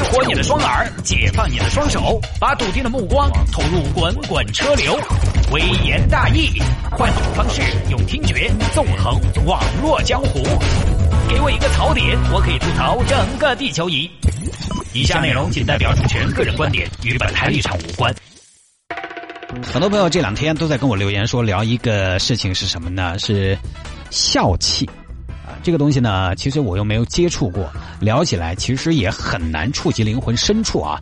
激活你的双耳，解放你的双手，把笃定的目光投入滚滚车流。微言大义，换种方式，用听觉纵横网络江湖。给我一个槽点，我可以吐槽整个地球仪。以下内容仅代表主持人个人观点，与本台立场无关。很多朋友这两天都在跟我留言说聊一个事情是什么呢？是笑气啊，这个东西呢，其实我又没有接触过，聊起来其实也很难触及灵魂深处啊。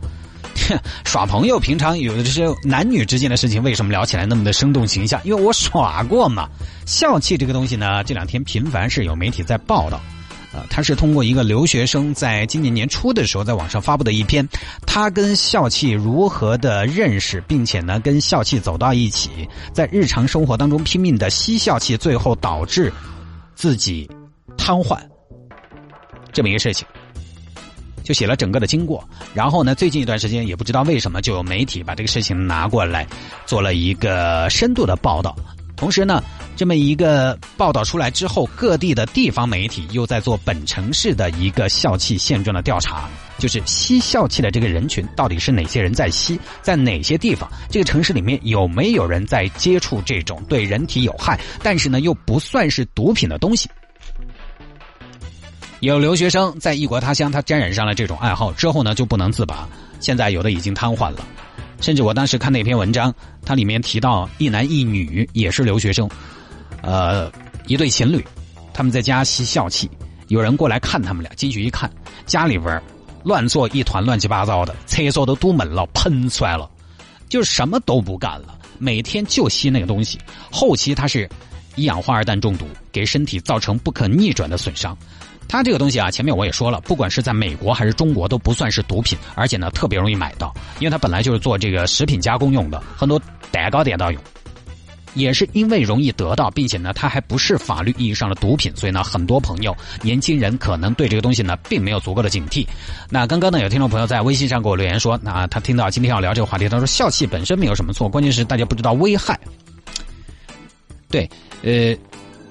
耍朋友，平常有的这些男女之间的事情，为什么聊起来那么的生动形象？因为我耍过嘛。笑气这个东西呢，这两天频繁是有媒体在报道。呃，他是通过一个留学生在今年年初的时候在网上发布的一篇，他跟笑气如何的认识，并且呢跟笑气走到一起，在日常生活当中拼命的吸笑气，最后导致自己瘫痪这么一个事情。就写了整个的经过，然后呢，最近一段时间也不知道为什么，就有媒体把这个事情拿过来做了一个深度的报道。同时呢，这么一个报道出来之后，各地的地方媒体又在做本城市的一个笑气现状的调查，就是吸笑气的这个人群到底是哪些人在吸，在哪些地方，这个城市里面有没有人在接触这种对人体有害，但是呢又不算是毒品的东西。有留学生在异国他乡，他沾染上了这种爱好之后呢，就不能自拔。现在有的已经瘫痪了，甚至我当时看那篇文章，它里面提到一男一女也是留学生，呃，一对情侣，他们在家吸笑气，有人过来看他们俩，进去一看，家里边乱做一团乱七八糟的，厕所都堵门了，喷出来了，就什么都不干了，每天就吸那个东西，后期他是一氧化二氮中毒，给身体造成不可逆转的损伤。它这个东西啊，前面我也说了，不管是在美国还是中国，都不算是毒品，而且呢特别容易买到，因为它本来就是做这个食品加工用的，很多蛋糕店都用。也是因为容易得到，并且呢它还不是法律意义上的毒品，所以呢很多朋友、年轻人可能对这个东西呢并没有足够的警惕。那刚刚呢有听众朋友在微信上给我留言说，那他听到今天要聊这个话题，他说笑气本身没有什么错，关键是大家不知道危害。对，呃。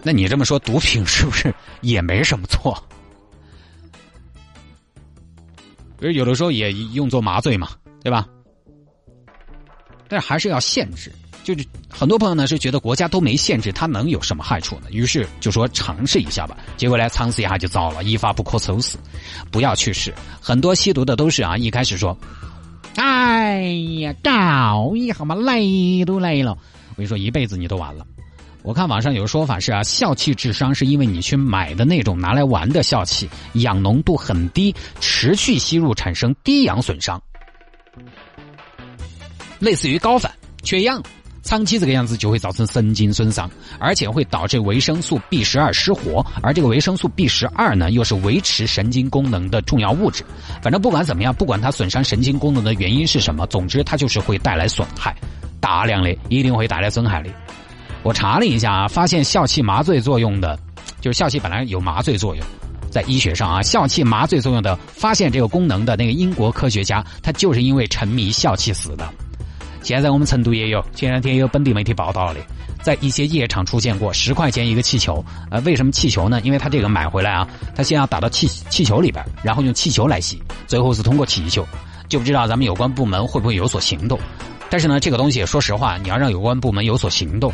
那你这么说，毒品是不是也没什么错？比如有的时候也用作麻醉嘛，对吧？但还是要限制。就是很多朋友呢是觉得国家都没限制，它能有什么害处呢？于是就说尝试一下吧。结果呢，尝试一下就糟了，一发不可收拾。不要去试。很多吸毒的都是啊，一开始说：“哎呀，搞一下嘛，累都累了。”我跟你说，一辈子你都完了。我看网上有说法是啊，笑气智商是因为你去买的那种拿来玩的笑气，氧浓度很低，持续吸入产生低氧损伤，类似于高反、缺氧，长期这个样子就会造成神经损伤，而且会导致维生素 B 十二失活，而这个维生素 B 十二呢，又是维持神经功能的重要物质。反正不管怎么样，不管它损伤神经功能的原因是什么，总之它就是会带来损害，大量的一定会带来损害的。我查了一下啊，发现笑气麻醉作用的，就是笑气本来有麻醉作用，在医学上啊，笑气麻醉作用的发现这个功能的那个英国科学家，他就是因为沉迷笑气死的。现在我们成都也有，前两天有本地媒体报道的，在一些夜场出现过，十块钱一个气球。呃，为什么气球呢？因为他这个买回来啊，他先要打到气气球里边，然后用气球来吸，最后是通过气球，就不知道咱们有关部门会不会有所行动。但是呢，这个东西说实话，你要让有关部门有所行动。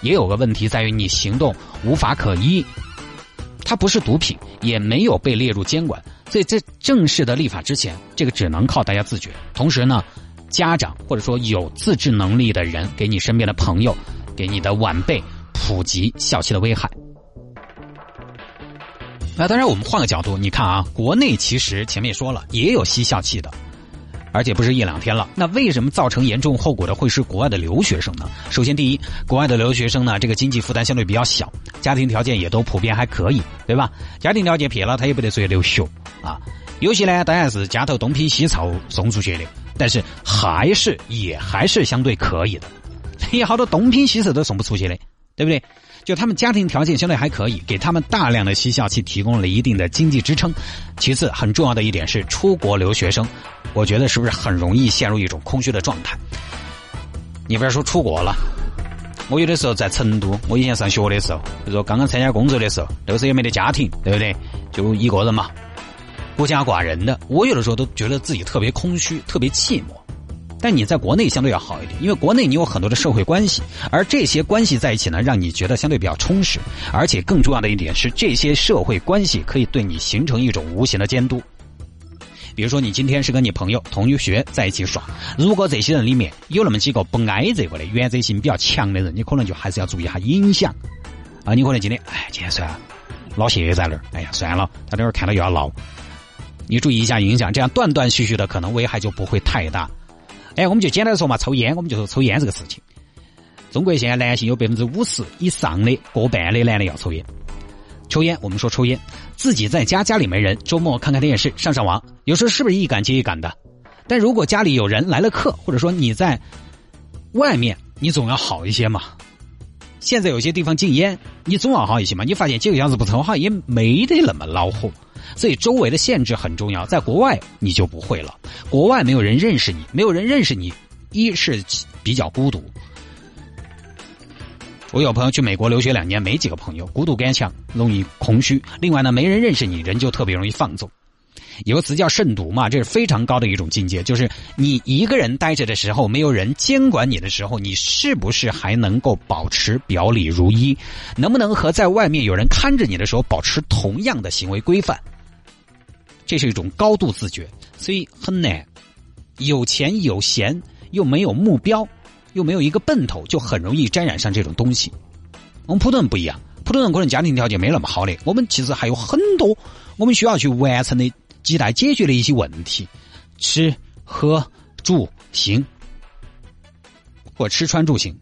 也有个问题在于你行动无法可依，它不是毒品，也没有被列入监管，所以在正式的立法之前，这个只能靠大家自觉。同时呢，家长或者说有自制能力的人，给你身边的朋友，给你的晚辈普及笑气的危害。那当然，我们换个角度，你看啊，国内其实前面也说了，也有吸笑气的。而且不是一两天了，那为什么造成严重后果的会是国外的留学生呢？首先，第一，国外的留学生呢，这个经济负担相对比较小，家庭条件也都普遍还可以，对吧？家庭条件撇了，他也不得出去留学啊。有些呢，当然是家头东拼西凑送出去的，但是还是也还是相对可以的。有好多东拼西凑都送不出去的，对不对？就他们家庭条件相对还可以，给他们大量的吸笑气提供了一定的经济支撑。其次，很重要的一点是，出国留学生。我觉得是不是很容易陷入一种空虚的状态？你不要说出国了，我有的时候在成都，我以前上学的时候，就说刚刚参加工作的时候，那个时候也没得家庭，对不对？就一个人嘛。孤家寡人的。我有的时候都觉得自己特别空虚，特别寂寞。但你在国内相对要好一点，因为国内你有很多的社会关系，而这些关系在一起呢，让你觉得相对比较充实。而且更重要的一点是，这些社会关系可以对你形成一种无形的监督。比如说，你今天是跟你朋友、同学在一起耍，如果这些人里面有那么几个不挨这个的、原则性比较强的人，你可能就还是要注意一下影响。啊，你可能今天，哎，今天算了，老谢在那儿，哎呀，算了，他等会儿看到又要闹。你注意一下影响，这样断断续续的，可能危害就不会太大。哎，我们就简单的说嘛，抽烟，我们就说抽烟这个事情。中国现在男性有百分之五十以上的过半的男的要抽烟。抽烟，我们说抽烟，自己在家家里没人，周末看看电视，上上网，有时候是不是一杆接一杆的？但如果家里有人来了客，或者说你在外面，你总要好一些嘛。现在有些地方禁烟，你总要好一些嘛。你发现几个小时不抽，好像也没得那么恼火。所以周围的限制很重要。在国外你就不会了，国外没有人认识你，没有人认识你，一是比较孤独。我有朋友去美国留学两年，没几个朋友，孤独感强，容易空虚。另外呢，没人认识你，人就特别容易放纵。有个词叫慎独嘛，这是非常高的一种境界，就是你一个人待着的时候，没有人监管你的时候，你是不是还能够保持表里如一？能不能和在外面有人看着你的时候保持同样的行为规范？这是一种高度自觉，所以很难。有钱有闲又没有目标。又没有一个奔头，就很容易沾染上这种东西。我们普通人不一样，普通人可能家庭条件没那么好的，我们其实还有很多我们需要去完成的亟待解决的一些问题：吃、喝、住、行，或吃穿住行。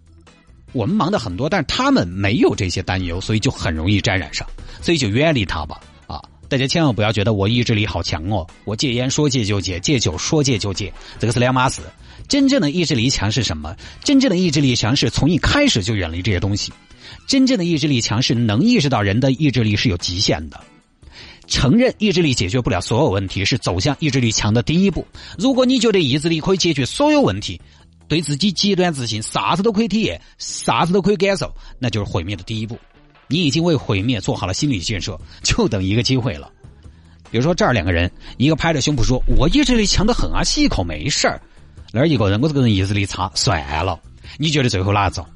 我们忙的很多，但是他们没有这些担忧，所以就很容易沾染上，所以就远离他吧。大家千万不要觉得我意志力好强哦，我戒烟说戒就戒，戒酒说戒就戒，这个是两码事。真正的意志力强是什么？真正的意志力强是从一开始就远离这些东西。真正的意志力强是能意识到人的意志力是有极限的。承认意志力解决不了所有问题，是走向意志力强的第一步。如果你觉得意志力可以解决所有问题，对自己极端自信，啥子都可以体验，啥子都可以感受，那就是毁灭的第一步。你已经为毁灭做好了心理建设，就等一个机会了。比如说这儿两个人，一个拍着胸脯说：“我意志力强的很啊，吸一口没事儿。”那儿一个人，我这个人意志力差，算了。你觉得最后哪种？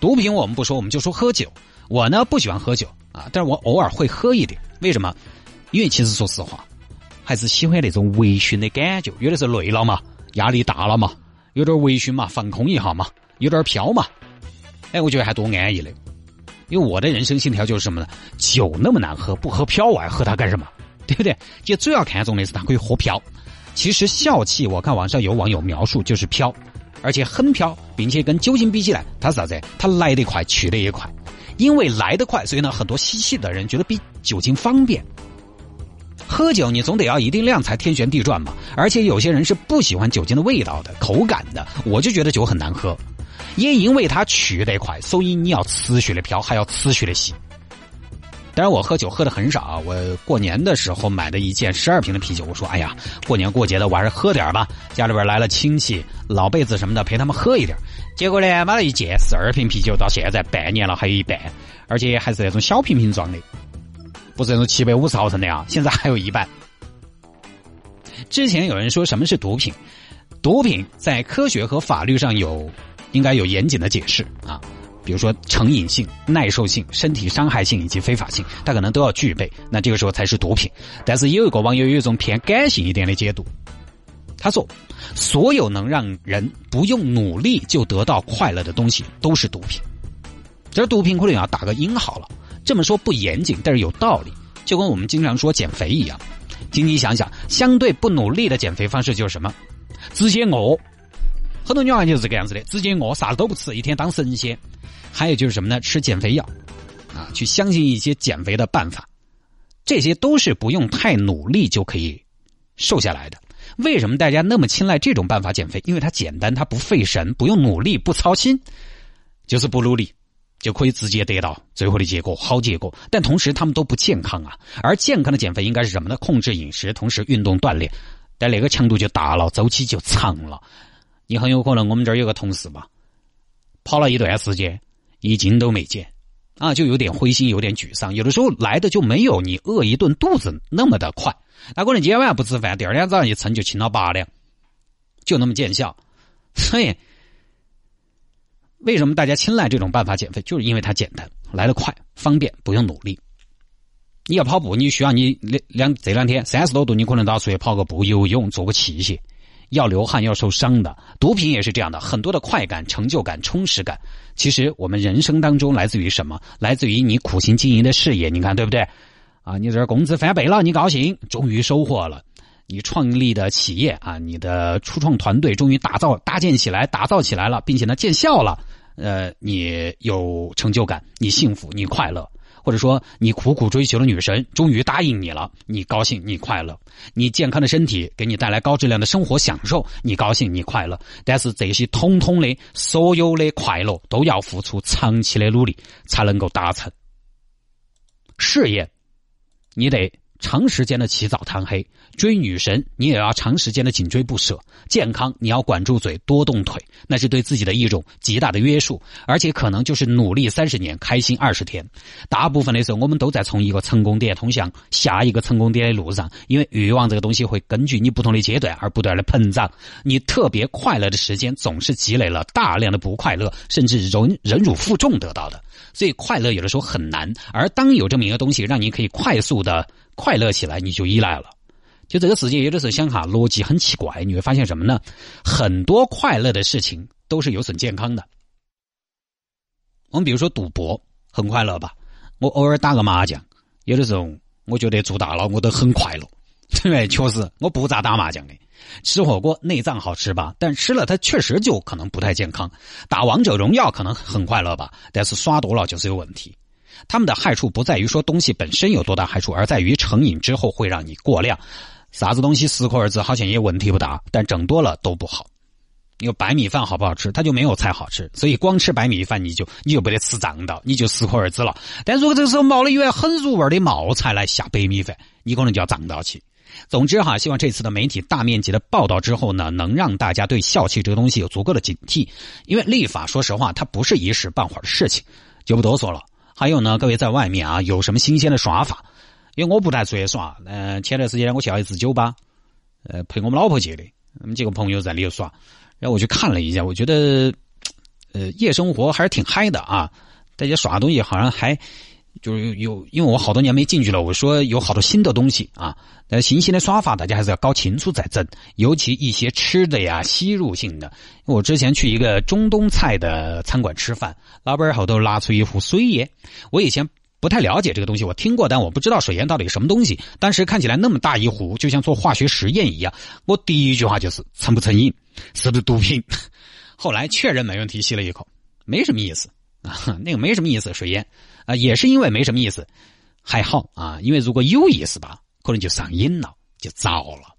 毒品我们不说，我们就说喝酒。我呢不喜欢喝酒啊，但是我偶尔会喝一点。为什么？因为其实说实话，还是喜欢那种微醺的感觉。有的时候累了嘛，压力大了嘛，有点微醺嘛，放空一下嘛，有点飘嘛。哎，我觉得还多安逸嘞。因为我的人生信条就是什么呢？酒那么难喝，不喝飘我还喝它干什么？对不对？就最要看重的是它可以喝飘。其实笑气，我看网上有网友描述就是飘，而且很飘，并且跟酒精比起来，它是啥子？它来得快，去得也快。因为来得快，所以呢，很多吸气的人觉得比酒精方便。喝酒你总得要一定量才天旋地转嘛，而且有些人是不喜欢酒精的味道的、口感的，我就觉得酒很难喝。也因为它去得快，所以你要持续的飘，还要持续的吸。当然，我喝酒喝的很少。我过年的时候买的一件十二瓶的啤酒，我说：“哎呀，过年过节的，我还是喝点吧。家里边来了亲戚、老辈子什么的，陪他们喝一点。结果呢，买了一件十二瓶啤酒，到现在半年了还有一半，而且还是那种小瓶瓶装的，不是那种七百五十毫升的啊。现在还有一半。之前有人说什么是毒品？毒品在科学和法律上有应该有严谨的解释啊。”比如说成瘾性、耐受性、身体伤害性以及非法性，它可能都要具备，那这个时候才是毒品。但是有一个网友有一种偏感性一点的解读，他说：所有能让人不用努力就得到快乐的东西都是毒品。这毒品可能要打个引号了。这么说不严谨，但是有道理，就跟我们经常说减肥一样。请你想想，相对不努力的减肥方式就是什么？直接饿。很多女孩就是这个样子的，直接饿，啥子都不吃，一天当神仙。还有就是什么呢？吃减肥药，啊，去相信一些减肥的办法，这些都是不用太努力就可以瘦下来的。为什么大家那么青睐这种办法减肥？因为它简单，它不费神，不用努力，不操心，就是不努力就可以直接得到最后的结果，好结果。但同时他们都不健康啊。而健康的减肥应该是什么呢？控制饮食，同时运动锻炼，但那个强度就大了，周期就长了。你很有可能，我们这儿有个同事吧，跑了一段时间，一斤都没减，啊，就有点灰心，有点沮丧。有的时候来的就没有你饿一顿肚子那么的快。那可能今天晚上不吃饭，第二天早上一称就轻了八两，就那么见效。所以，为什么大家青睐这种办法减肥？就是因为它简单，来得快，方便，不用努力。你要跑步，你需要你两两这两天三十多度，你可能都要出去跑个步、游泳、做个器械，要流汗、要受伤的。毒品也是这样的，很多的快感、成就感、充实感，其实我们人生当中来自于什么？来自于你苦心经营的事业，你看对不对？啊，你这工资翻倍了，你高兴，终于收获了。你创立的企业啊，你的初创团队终于打造搭建起来，打造起来了，并且呢见效了。呃，你有成就感，你幸福，你快乐。或者说，你苦苦追求的女神终于答应你了，你高兴，你快乐。你健康的身体给你带来高质量的生活享受，你高兴，你快乐。但是这些通通的所有的快乐都要付出长期的努力才能够达成。事业，你得。长时间的起早贪黑追女神，你也要长时间的紧追不舍。健康，你要管住嘴，多动腿，那是对自己的一种极大的约束，而且可能就是努力三十年，开心二十天。大部分的时候，我们都在从一个成功点通向下一个成功点的路上，因为欲望这个东西会根据你不同的阶段而不断的膨胀。你特别快乐的时间，总是积累了大量的不快乐，甚至忍忍辱负重得到的。所以，快乐有的时候很难。而当有这么一个东西，让你可以快速的。快乐起来，你就依赖了。就这个世界，有的时候想哈，逻辑很奇怪。你会发现什么呢？很多快乐的事情都是有损健康的。我们比如说赌博，很快乐吧？我偶尔打个麻将，有的时候我觉得做大了，我都很快乐。对，确实，我不咋打麻将的。吃火锅，内脏好吃吧？但吃了它确实就可能不太健康。打王者荣耀可能很快乐吧？但是刷多了就是有问题。他们的害处不在于说东西本身有多大害处，而在于成瘾之后会让你过量。啥子东西适可而止，好像也问题不大，但整多了都不好。有白米饭好不好吃？它就没有菜好吃，所以光吃白米饭你就你就不得吃胀到，你就适可而止了。但如果这个时候冒了一碗很入味的冒菜来下白米饭，你可能就要胀到起。总之哈，希望这次的媒体大面积的报道之后呢，能让大家对笑气这个东西有足够的警惕。因为立法，说实话，它不是一时半会儿的事情，就不多说了。还有呢，各位在外面啊，有什么新鲜的耍法？因为我不太出去耍。嗯，前段时间我去了一次酒吧，呃，陪我们老婆去的，我们几个朋友在里头耍。然后我去看了一下，我觉得，呃，夜生活还是挺嗨的啊。大家耍东西好像还。就是有，因为我好多年没进去了。我说有好多新的东西啊，那新鲜的耍法，大家还是要搞清楚再整。尤其一些吃的呀，吸入性的。我之前去一个中东菜的餐馆吃饭，老板后头拿出一壶水烟。我以前不太了解这个东西，我听过，但我不知道水烟到底什么东西。当时看起来那么大一壶，就像做化学实验一样。我第一句话就是成不成瘾，是不是毒品？后来确认没问题，吸了一口，没什么意思啊，那个没什么意思，水烟。啊，也是因为没什么意思，还好啊，因为如果有意思吧，可能就上瘾了，就糟了。